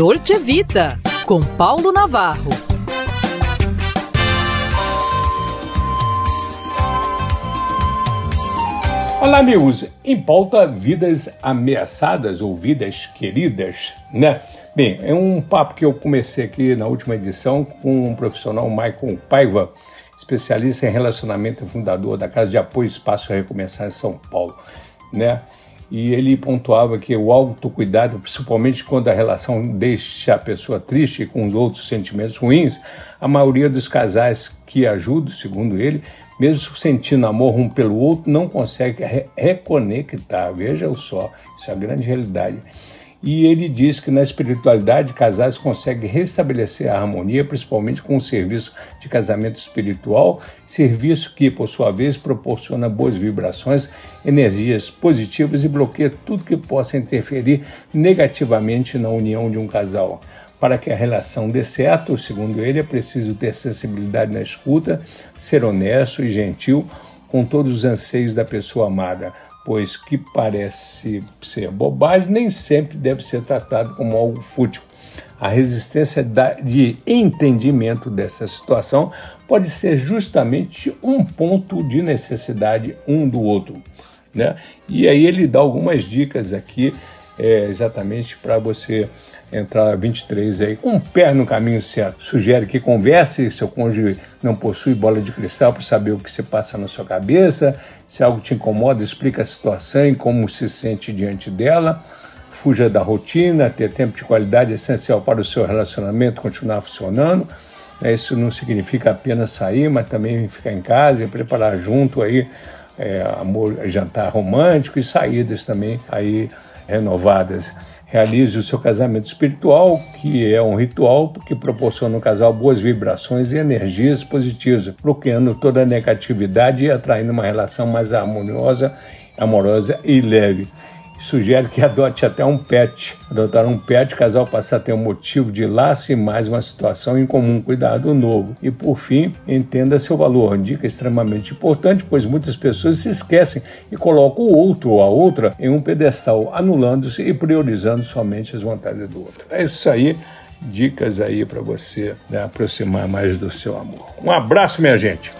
Dolce Vita, com Paulo Navarro. Olá, amigos. Em pauta, vidas ameaçadas ou vidas queridas, né? Bem, é um papo que eu comecei aqui na última edição com o profissional Michael Paiva, especialista em relacionamento e fundador da Casa de Apoio Espaço Recomeçar em São Paulo, né? E ele pontuava que o autocuidado, principalmente quando a relação deixa a pessoa triste com os outros sentimentos ruins, a maioria dos casais que ajudam, segundo ele, mesmo sentindo amor um pelo outro, não consegue re reconectar. Veja só, isso é a grande realidade. E ele diz que na espiritualidade, casais conseguem restabelecer a harmonia, principalmente com o serviço de casamento espiritual, serviço que, por sua vez, proporciona boas vibrações, energias positivas e bloqueia tudo que possa interferir negativamente na união de um casal. Para que a relação dê certo, segundo ele, é preciso ter sensibilidade na escuta, ser honesto e gentil com todos os anseios da pessoa amada, pois que parece ser bobagem nem sempre deve ser tratado como algo fútil. A resistência de entendimento dessa situação pode ser justamente um ponto de necessidade um do outro. Né? E aí ele dá algumas dicas aqui é, exatamente para você entrar 23 aí com o pé no caminho certo. Sugere que converse, seu cônjuge não possui bola de cristal para saber o que se passa na sua cabeça, se algo te incomoda, explica a situação e como se sente diante dela. Fuja da rotina, ter tempo de qualidade é essencial para o seu relacionamento continuar funcionando. Isso não significa apenas sair, mas também ficar em casa e preparar junto aí é, amor, jantar romântico e saídas também aí renovadas. Realize o seu casamento espiritual, que é um ritual que proporciona ao casal boas vibrações e energias positivas, bloqueando toda a negatividade e atraindo uma relação mais harmoniosa, amorosa e leve sugere que adote até um pet. Adotar um pet, casal passa a ter um motivo de laço e mais uma situação em comum, cuidado novo. E por fim, entenda seu valor. Dica extremamente importante, pois muitas pessoas se esquecem e colocam o outro ou a outra em um pedestal, anulando-se e priorizando somente as vontades do outro. É isso aí. Dicas aí para você né, aproximar mais do seu amor. Um abraço, minha gente.